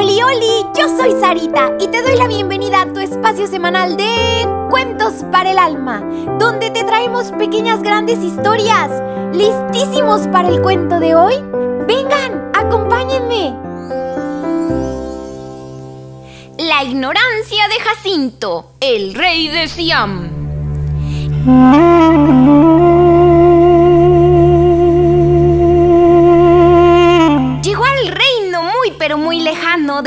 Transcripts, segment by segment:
Oli, oli, yo soy Sarita y te doy la bienvenida a tu espacio semanal de Cuentos para el Alma, donde te traemos pequeñas grandes historias. ¿Listísimos para el cuento de hoy? Vengan, acompáñenme. La ignorancia de Jacinto, el rey de Siam.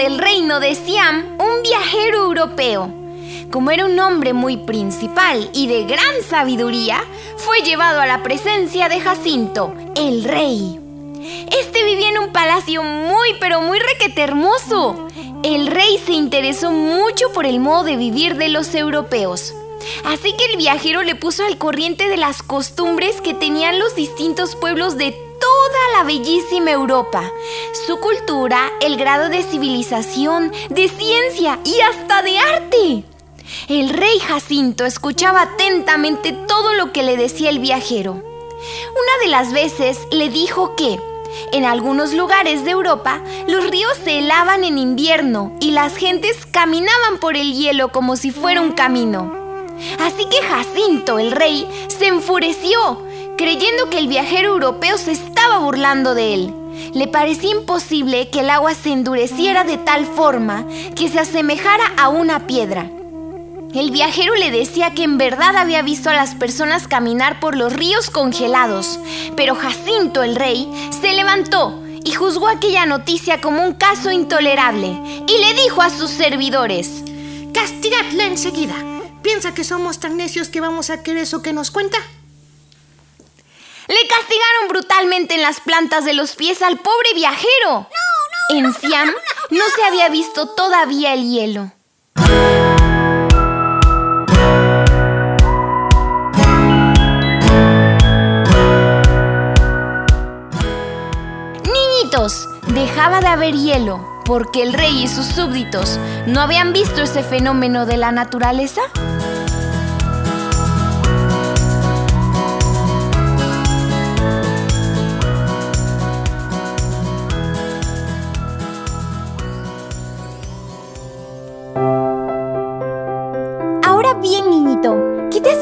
Del reino de Siam un viajero europeo. Como era un hombre muy principal y de gran sabiduría, fue llevado a la presencia de Jacinto, el rey. Este vivía en un palacio muy pero muy requete hermoso. El rey se interesó mucho por el modo de vivir de los europeos. Así que el viajero le puso al corriente de las costumbres que tenían los distintos pueblos de toda la bellísima Europa, su cultura, el grado de civilización, de ciencia y hasta de arte. El rey Jacinto escuchaba atentamente todo lo que le decía el viajero. Una de las veces le dijo que, en algunos lugares de Europa, los ríos se helaban en invierno y las gentes caminaban por el hielo como si fuera un camino. Así que Jacinto, el rey, se enfureció, creyendo que el viajero europeo se estaba burlando de él. Le parecía imposible que el agua se endureciera de tal forma que se asemejara a una piedra. El viajero le decía que en verdad había visto a las personas caminar por los ríos congelados, pero Jacinto el rey se levantó y juzgó aquella noticia como un caso intolerable y le dijo a sus servidores, Castigadla enseguida. ¿Piensa que somos tan necios que vamos a querer eso que nos cuenta? Castigaron brutalmente en las plantas de los pies al pobre viajero. en Siam no se había visto todavía el hielo. Niñitos, dejaba de haber hielo porque el rey y sus súbditos no habían visto ese fenómeno de la naturaleza.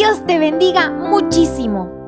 Dios te bendiga muchísimo.